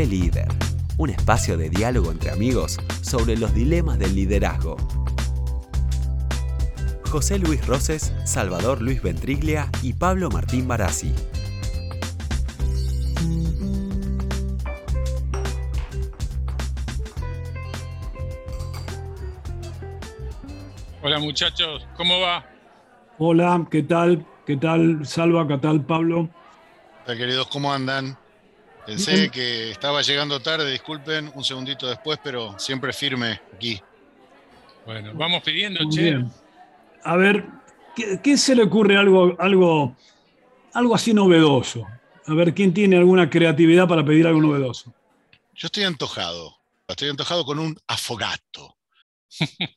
Café Líder, un espacio de diálogo entre amigos sobre los dilemas del liderazgo. José Luis Roses, Salvador Luis Ventriglia y Pablo Martín Barassi. Hola muchachos, ¿cómo va? Hola, ¿qué tal? ¿Qué tal Salva? ¿Qué tal Pablo? Hola queridos, ¿cómo andan? Pensé que estaba llegando tarde, disculpen, un segundito después, pero siempre firme aquí. Bueno, vamos pidiendo, Muy che. bien. A ver, ¿qué, qué se le ocurre algo, algo, algo así novedoso? A ver, ¿quién tiene alguna creatividad para pedir algo novedoso? Yo estoy antojado, estoy antojado con un afogato.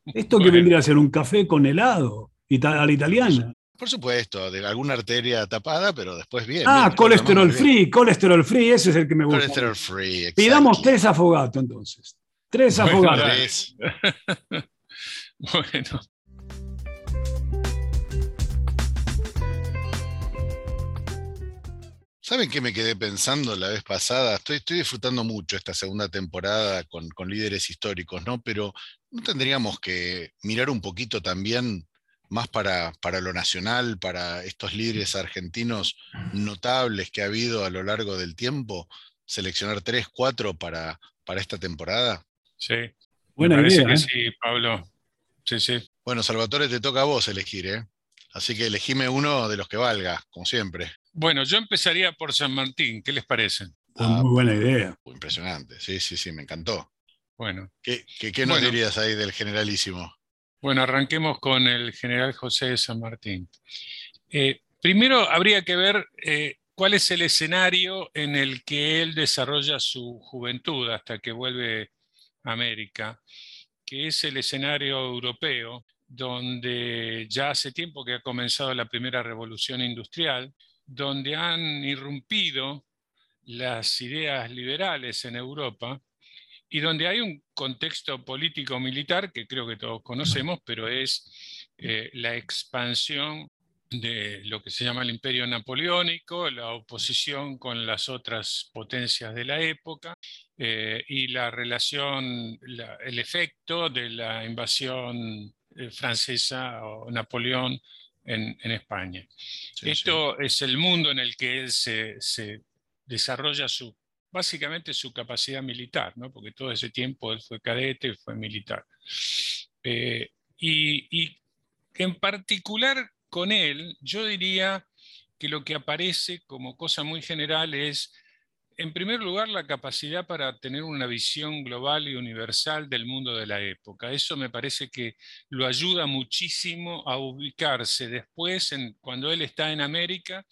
Esto que Bueno. vendría a ser un café con helado, ita- a la italiana. Por supuesto, de alguna arteria tapada, pero después bien. Ah, bien, colesterol bien. free, colesterol free, ese es el que me gusta. Colesterol free, Pidamos exacto. tres afogatos entonces. Tres Bueno, afogatos. dale. Tres. Bueno, ¿Saben qué me quedé pensando la vez pasada? Estoy, estoy disfrutando mucho esta segunda temporada con, con líderes históricos, ¿no? Pero ¿no tendríamos que mirar un poquito también más para, para lo nacional, para estos líderes argentinos notables que ha habido a lo largo del tiempo? Seleccionar tres, cuatro para, para esta temporada. sí. Buena me parece idea. que ¿eh? sí, Pablo. Sí, sí. Bueno, Salvatore, te toca a vos elegir, ¿eh? Así que elegime uno de los que valga, como siempre. Bueno, yo empezaría por San Martín, ¿qué les parece? Pues muy buena idea. Impresionante, sí, sí, sí, me encantó. Bueno, ¿Qué, qué, qué nos Bueno. dirías ahí del generalísimo? Bueno, arranquemos con el general José de San Martín. Eh, primero habría que ver eh, cuál es el escenario en el que él desarrolla su juventud hasta que vuelve a América, que es el escenario europeo, donde ya hace tiempo que ha comenzado la primera revolución industrial, donde han irrumpido las ideas liberales en Europa y donde hay un contexto político-militar que creo que todos conocemos, pero es eh, la expansión de lo que se llama el imperio napoleónico, la oposición con las otras potencias de la época eh, y la relación, la- el efecto de la invasión eh, francesa o Napoleón en, en España. Sí, Esto es el mundo en el que él se, se desarrolla su, básicamente su capacidad militar, ¿no? porque todo ese tiempo él fue cadete y fue militar. Eh, y, en particular con él, yo diría que lo que aparece como cosa muy general es, en primer lugar, la capacidad para tener una visión global y universal del mundo de la época. Eso me parece que lo ayuda muchísimo a ubicarse después, cuando él está en América,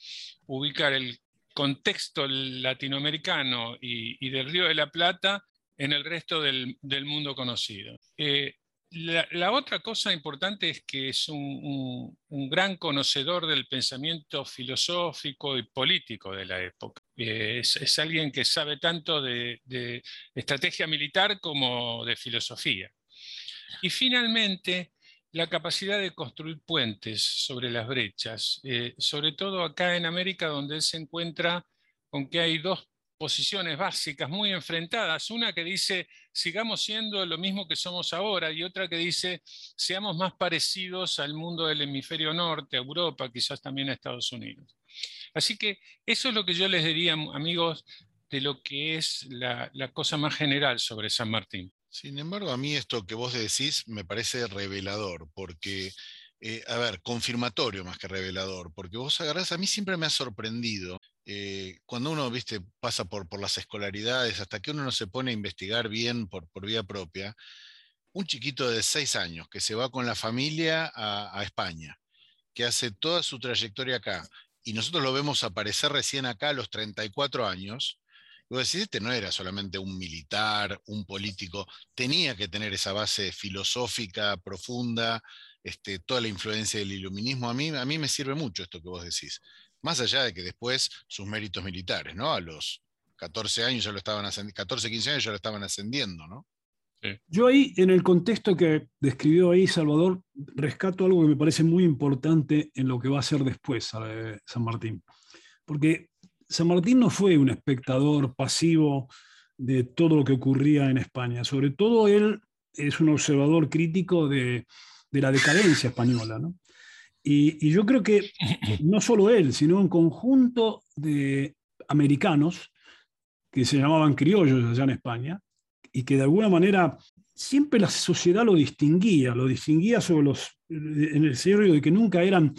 ubicar el contexto latinoamericano y, del Río de la Plata en el resto del, mundo conocido. Eh, la, otra cosa importante es que es un, gran conocedor del pensamiento filosófico y político de la época. Eh, es, alguien que sabe tanto de, estrategia militar como de filosofía. Y finalmente, la capacidad de construir puentes sobre las brechas, eh, sobre todo acá en América, donde él se encuentra con que hay dos posiciones básicas muy enfrentadas, una que dice sigamos siendo lo mismo que somos ahora y otra que dice seamos más parecidos al mundo del hemisferio norte, a Europa, quizás también a Estados Unidos. Así que eso es lo que yo les diría, amigos, de lo que es la, la cosa más general sobre San Martín. Sin embargo, a mí esto que vos decís me parece revelador, porque, eh, a ver, confirmatorio más que revelador, porque vos agarrás, a mí siempre me ha sorprendido eh, cuando uno, viste, pasa por, por las escolaridades, hasta que uno no se pone a investigar bien por, por vía propia, un chiquito de seis años que se va con la familia a, a España, que hace toda su trayectoria acá, y nosotros lo vemos aparecer recién acá a los 34 años, vos decís, este no era solamente un militar, un político, tenía que tener esa base filosófica profunda, este, toda la influencia del iluminismo. A mí, a mí me sirve mucho esto que vos decís más allá de que después sus méritos militares, ¿no? A los 14 años ya lo estaban ascendiendo, 14, 15 años ya lo estaban ascendiendo, ¿no? Sí. Yo ahí, en el contexto que describió ahí Salvador, rescato algo que me parece muy importante en lo que va a ser después eh, San Martín. Porque San Martín no fue un espectador pasivo de todo lo que ocurría en España. Sobre todo él es un observador crítico de, la decadencia española. Y, yo creo que no solo él, sino un conjunto de americanos que se llamaban criollos allá en España y que de alguna manera siempre la sociedad lo distinguía, lo distinguía sobre los, en el sentido de que nunca eran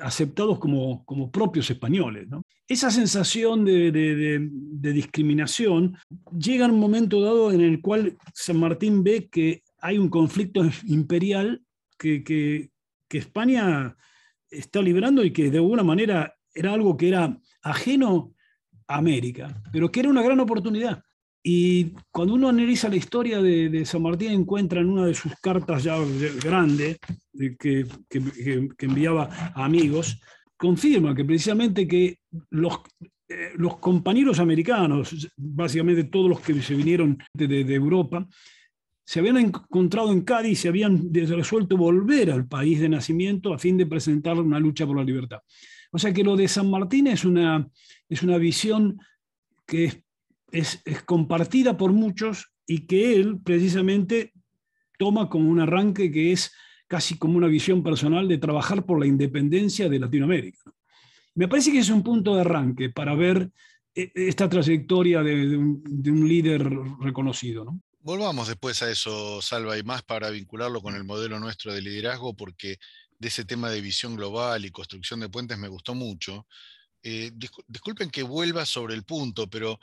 aceptados como, como propios españoles. Esa sensación de, discriminación llega en un momento dado en el cual San Martín ve que hay un conflicto imperial que, que, España está librando y que de alguna manera era algo que era ajeno a América, pero que era una gran oportunidad. Y cuando uno analiza la historia de, San Martín, encuentra en una de sus cartas ya grande que, enviaba a amigos, confirma que precisamente que los, eh, los compañeros americanos, básicamente todos los que se vinieron de, Europa, se habían encontrado en Cádiz y se habían resuelto volver al país de nacimiento a fin de presentar una lucha por la libertad. O sea que lo de San Martín es una, es una visión que es es, compartida por muchos y que él precisamente toma como un arranque que es casi como una visión personal de trabajar por la independencia de Latinoamérica. Me parece que es un punto de arranque para ver eh, esta trayectoria de, un, líder reconocido. Volvamos después a eso, Salva, y más para vincularlo con el modelo nuestro de liderazgo, porque de ese tema de visión global y construcción de puentes me gustó mucho. Eh, disculpen que vuelva sobre el punto, pero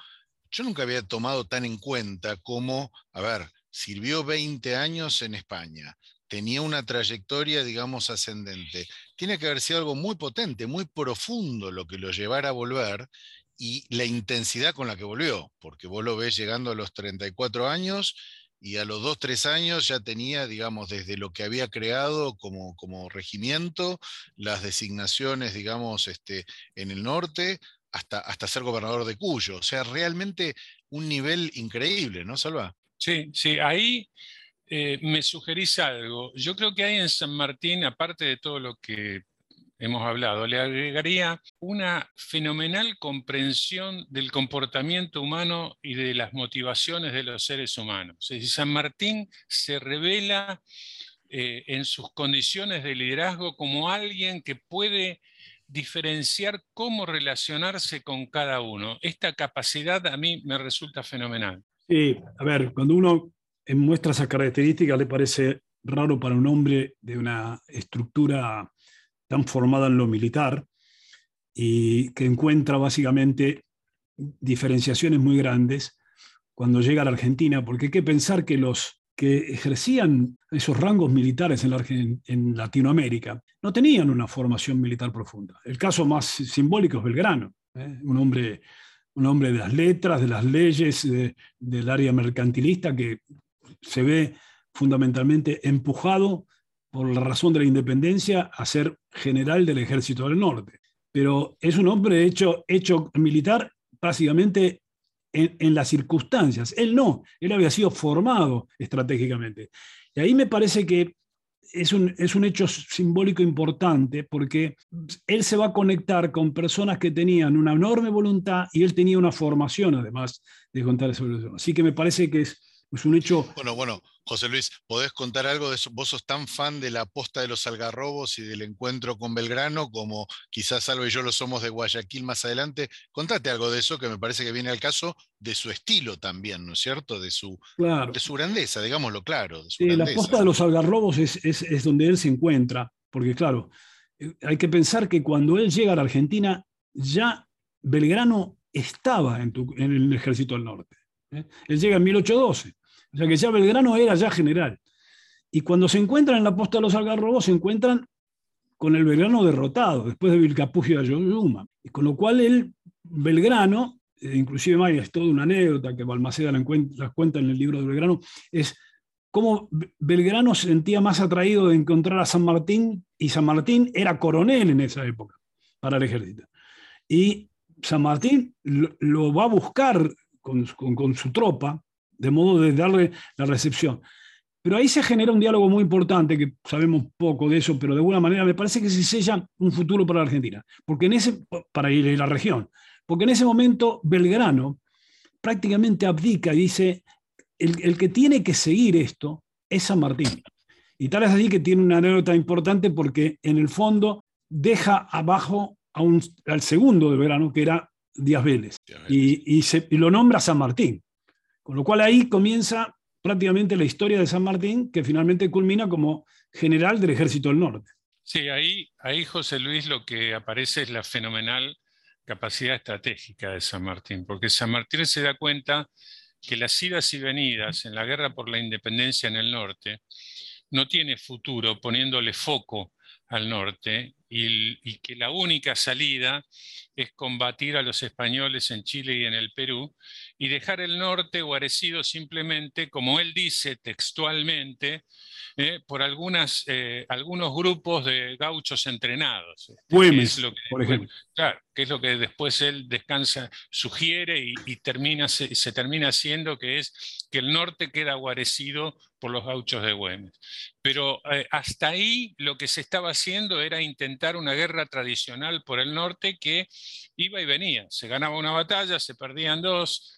yo nunca había tomado tan en cuenta como, a ver, sirvió 20 años en España, tenía una trayectoria, digamos, ascendente. Tiene que haber sido algo muy potente, muy profundo lo que lo llevara a volver y la intensidad con la que volvió, porque vos lo ves llegando a los 34 años y a los 2, 3 años ya tenía, digamos, desde lo que había creado como, como regimiento, las designaciones, digamos, este, en el norte, hasta, hasta ser gobernador de Cuyo. O sea, realmente un nivel increíble, ¿no, Salva? Sí, sí, ahí eh, me sugerís algo. Yo creo que hay en San Martín, aparte de todo lo que hemos hablado, le agregaría una fenomenal comprensión del comportamiento humano y de las motivaciones de los seres humanos. San Martín se revela eh, en sus condiciones de liderazgo como alguien que puede diferenciar cómo relacionarse con cada uno. Esta capacidad a mí me resulta fenomenal. Sí, a ver, cuando uno muestra esas características le parece raro para un hombre de una estructura tan formada en lo militar y que encuentra básicamente diferenciaciones muy grandes cuando llega a la Argentina, porque hay que pensar que los que ejercían esos rangos militares en, Latinoamérica no tenían una formación militar profunda. El caso más simbólico es Belgrano, ¿eh? un, hombre, un hombre de las letras, de las leyes, del área mercantilista que se ve fundamentalmente empujado por la razón de la independencia a ser general del ejército del norte. Pero es un hombre hecho, hecho militar básicamente en, las circunstancias. Él no, él había sido formado estratégicamente. Y ahí me parece que es un, es un, hecho simbólico importante porque él se va a conectar con personas que tenían una enorme voluntad y él tenía una formación además de contar sobre eso. Así que me parece que es, es un hecho... Bueno, bueno, José Luis, ¿podés contar algo de eso? Vos sos tan fan de la posta de los algarrobos y del encuentro con Belgrano como quizás Salvo y yo lo somos de Guayaquil más adelante. Contate algo de eso que me parece que viene al caso de su estilo también, ¿no es cierto? De su, de su grandeza, digámoslo claro. sí, la posta de los algarrobos es, es, donde él se encuentra, porque claro, eh, hay que pensar que cuando él llega a la Argentina, ya Belgrano estaba en, en el ejército del norte. ¿eh? Él llega en 1812. O sea que ya Belgrano era ya general. Y cuando se encuentran en la posta de los Algarrobos, se encuentran con el Belgrano derrotado, después de Vilcapugio de Ayuyuma. Y con lo cual el Belgrano, eh, inclusive hay es toda una anécdota que Balmaceda la, la cuenta en el libro de Belgrano, es cómo Belgrano se sentía más atraído de encontrar a San Martín, y San Martín era coronel en esa época para el ejército. Y San Martín lo, va a buscar con, su tropa de modo de darle la recepción. Pero ahí se genera un diálogo muy importante, que sabemos poco de eso, pero de alguna manera me parece que se sella un futuro para la Argentina, porque en ese, para ir a la región, porque en ese momento Belgrano prácticamente abdica y dice, el, que tiene que seguir esto es San Martín. Y tal es así que tiene una anécdota importante porque en el fondo deja abajo a un, al segundo de verano, que era Díaz Vélez, y, se, y lo nombra San Martín. Con lo cual ahí comienza prácticamente la historia de San Martín, que finalmente culmina como general del Ejército del Norte. Sí, ahí, ahí José Luis lo que aparece es la fenomenal capacidad estratégica de San Martín, porque San Martín se da cuenta que las idas y venidas en la guerra por la independencia en el norte no tiene futuro poniéndole foco al norte y, que la única salida es combatir a los españoles en Chile y en el Perú y dejar el norte guarecido simplemente, como él dice textualmente, eh, por algunas, eh, algunos grupos de gauchos entrenados. Güemes, lo por ejemplo. Claro, que es lo que después él descansa, sugiere y, termina, se, se, termina haciendo, que es que el norte queda guarecido por los gauchos de Güemes. Pero eh, hasta ahí lo que se estaba haciendo era intentar una guerra tradicional por el norte que iba y venía. Se ganaba una batalla, se perdían dos.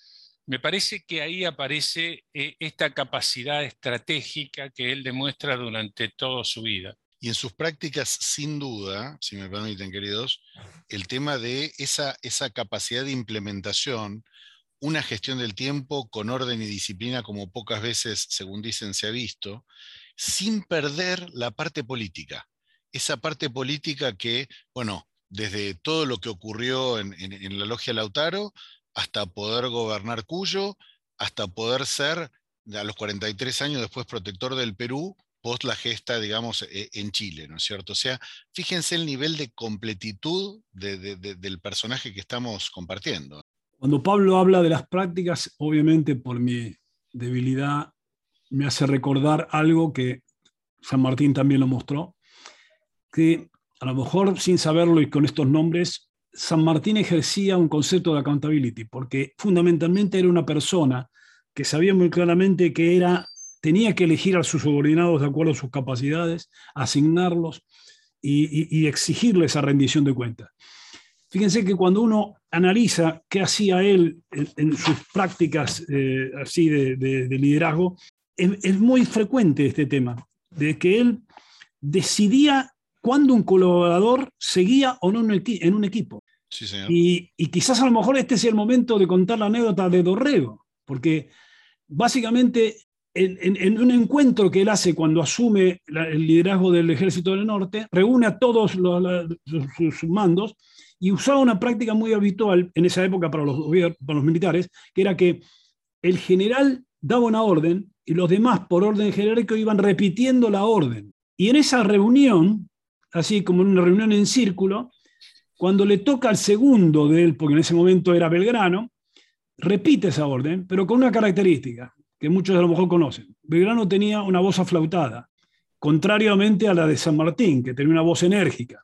Me parece que ahí aparece eh, esta capacidad estratégica que él demuestra durante toda su vida. Y en sus prácticas, sin duda, si me permiten, queridos, el tema de esa, esa capacidad de implementación, una gestión del tiempo con orden y disciplina como pocas veces, según dicen, se ha visto, sin perder la parte política. Esa parte política que, bueno, desde todo lo que ocurrió en, la logia Lautaro, hasta poder gobernar Cuyo, hasta poder ser, a los 43 años después, protector del Perú, post la gesta, digamos, e, en Chile, ¿no es cierto? O sea, fíjense el nivel de completitud del personaje que estamos compartiendo. Cuando Pablo habla de las prácticas, obviamente por mi debilidad me hace recordar algo que San Martín también lo mostró, que a lo mejor sin saberlo y con estos nombres, San Martín ejercía un concepto de accountability, porque fundamentalmente era una persona que sabía muy claramente que era, tenía que elegir a sus subordinados de acuerdo a sus capacidades, asignarlos y, exigirles esa rendición de cuentas. Fíjense que cuando uno analiza qué hacía él en, sus prácticas eh, así de liderazgo, es, muy frecuente este tema, de que él decidía cuándo un colaborador seguía o no en un equipo. Y, quizás a lo mejor este sea el momento de contar la anécdota de Dorrego, porque básicamente en, un encuentro que él hace cuando asume el liderazgo del Ejército del Norte, reúne a todos sus mandos y usaba una práctica muy habitual en esa época para los, para los militares, que era que el general daba una orden y los demás, por orden jerárquico, iban repitiendo la orden. Y en esa reunión, así como en una reunión en círculo, cuando le toca al segundo de él, porque en ese momento era Belgrano, repite esa orden, pero con una característica que muchos a lo mejor conocen. Belgrano tenía una voz aflautada, contrariamente a la de San Martín, que tenía una voz enérgica.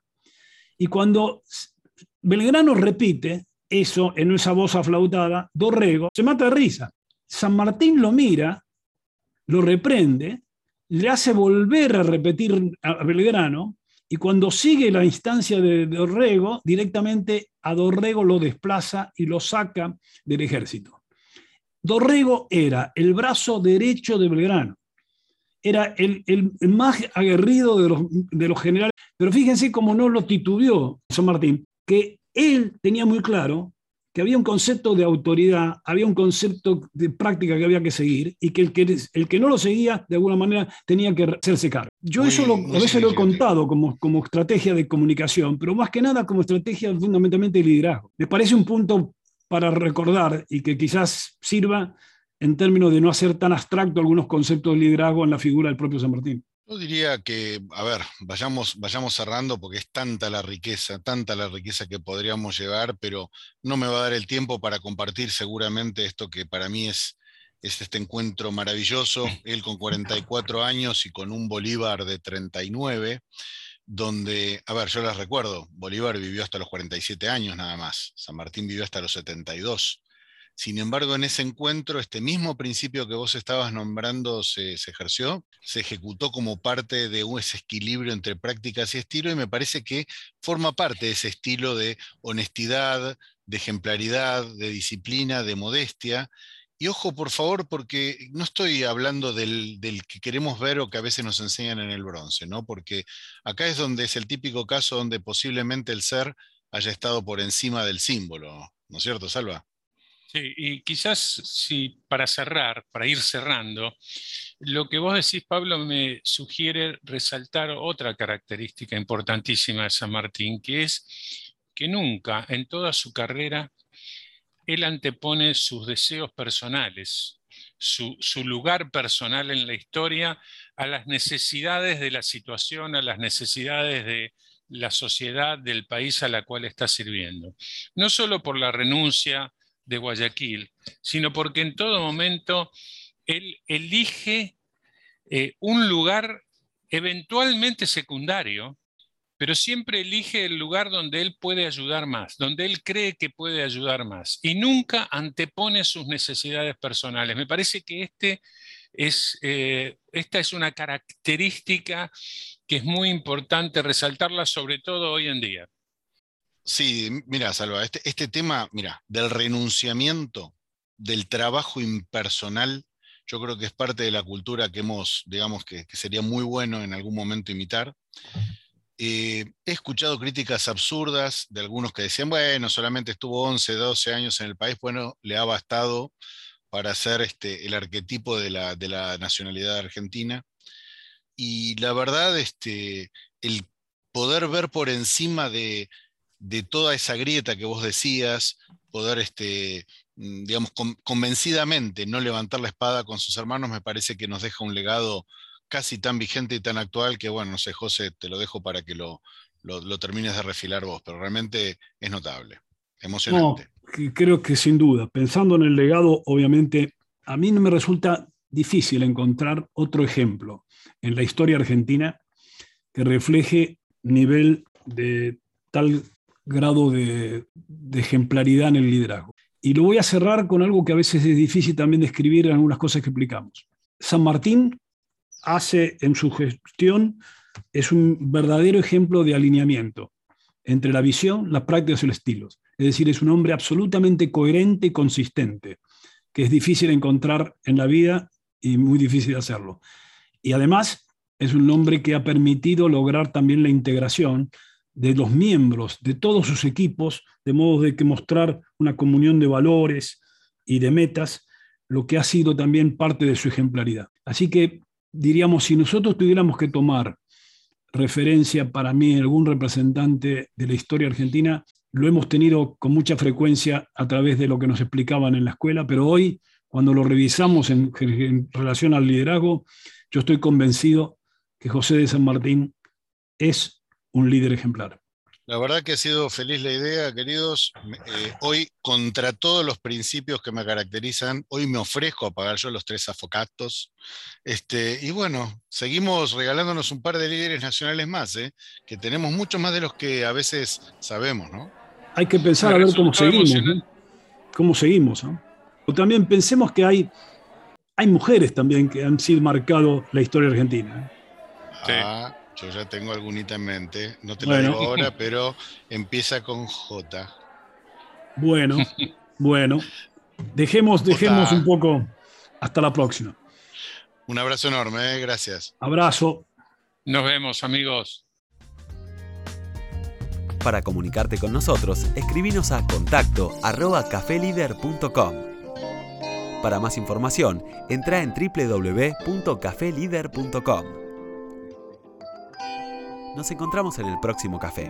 Y cuando Belgrano repite eso en esa voz aflautada, Dorrego se mata de risa. San Martín lo mira, lo reprende, le hace volver a repetir a Belgrano, y cuando sigue la instancia de Dorrego, directamente a Dorrego lo desplaza y lo saca del ejército. Dorrego era el brazo derecho de Belgrano, era el, más aguerrido de los, de los generales, pero fíjense cómo no lo titubeó San Martín, que él tenía muy claro que había un concepto de autoridad, había un concepto de práctica que había que seguir y que el que, el que no lo seguía, de alguna manera, tenía que hacerse cargo. Yo eso lo, a veces lo he contado como, como estrategia de comunicación, pero más que nada como estrategia fundamentalmente de liderazgo. Me parece un punto para recordar y que quizás sirva en términos de no hacer tan abstracto algunos conceptos de liderazgo en la figura del propio San Martín. Yo diría que, a ver, vayamos, vayamos cerrando porque es tanta la riqueza, tanta la riqueza que podríamos llevar, pero no me va a dar el tiempo para compartir seguramente esto que para mí es, es este encuentro maravilloso, él con 44 años y con un Bolívar de 39, donde, a ver, yo les recuerdo, Bolívar vivió hasta los 47 años nada más, San Martín vivió hasta los 72. Sin embargo, en ese encuentro, este mismo principio que vos estabas nombrando se, ejerció, se ejecutó como parte de ese equilibrio entre prácticas y estilo, y me parece que forma parte de ese estilo de honestidad, de ejemplaridad, de disciplina, de modestia. Y ojo, por favor, porque no estoy hablando del, que queremos ver o que a veces nos enseñan en el bronce, ¿no? Porque acá es donde es el típico caso donde posiblemente el ser haya estado por encima del símbolo, ¿no es cierto, Salva? Sí, y quizás si para cerrar, para ir cerrando, lo que vos decís, Pablo, me sugiere resaltar otra característica importantísima de San Martín, que es que nunca en toda su carrera él antepone sus deseos personales, su, lugar personal en la historia a las necesidades de la situación, a las necesidades de la sociedad, del país a la cual está sirviendo. No solo por la renuncia de Guayaquil, sino porque en todo momento él elige eh, un lugar eventualmente secundario, pero siempre elige el lugar donde él puede ayudar más, donde él cree que puede ayudar más, y nunca antepone sus necesidades personales. Me parece que este es, eh, esta es una característica que es muy importante resaltarla, sobre todo hoy en día. Sí, mira, Salva, este, este, tema, mira, del renunciamiento, del trabajo impersonal, yo creo que es parte de la cultura que hemos, digamos, que, sería muy bueno en algún momento imitar. Eh, he escuchado críticas absurdas de algunos que decían, bueno, solamente estuvo 11, 12 años en el país, bueno, le ha bastado para ser este, el arquetipo de la, de la nacionalidad argentina. Y la verdad, este, el poder ver por encima de, de toda esa grieta que vos decías, poder, este, mm, digamos, convencidamente no levantar la espada con sus hermanos, me parece que nos deja un legado casi tan vigente y tan actual que, bueno, no sé, José, te lo dejo para que lo, lo, termines de refilar vos, pero realmente es notable, emocionante. Creo que sin duda, pensando en el legado, obviamente, a mí no me resulta difícil encontrar otro ejemplo en la historia argentina que refleje nivel de tal grado de, ejemplaridad en el liderazgo. Y lo voy a cerrar con algo que a veces es difícil también describir en algunas cosas que explicamos. San Martín hace en su gestión, es un verdadero ejemplo de alineamiento entre la visión, las prácticas y los estilos. Es decir, es un hombre absolutamente coherente y consistente, que es difícil encontrar en la vida y muy difícil hacerlo. Y además es un hombre que ha permitido lograr también la integración de los miembros de todos sus equipos, de modo de que mostrar una comunión de valores y de metas, lo que ha sido también parte de su ejemplaridad. Así que diríamos, si nosotros tuviéramos que tomar referencia para mí algún representante de la historia argentina, lo hemos tenido con mucha frecuencia a través de lo que nos explicaban en la escuela, pero hoy, cuando lo revisamos en, en relación al liderazgo, yo estoy convencido que José de San Martín es un líder ejemplar. La verdad que ha sido feliz la idea, queridos. Eh, hoy, contra todos los principios que me caracterizan, hoy me ofrezco a pagar yo los tres afocatos. Este, y bueno, seguimos regalándonos un par de líderes nacionales más, ¿eh? que tenemos mucho más de los que a veces sabemos, ¿no? Hay que pensar a ver cómo seguimos. ¿Cómo seguimos? O también pensemos que hay, hay mujeres también que han sido marcado la historia argentina. ¿eh? Ah, yo ya tengo algunita en mente, no te lo digo ahora, pero empieza con J. Bueno, bueno. Dejemos, dejemos un poco. Hasta la próxima. Un abrazo enorme, ¿eh? gracias. Abrazo. Nos vemos, amigos. Para comunicarte con nosotros, escribinos a contacto arroba Para más información, entra en www.cafelider.com. Nos encontramos en el próximo café.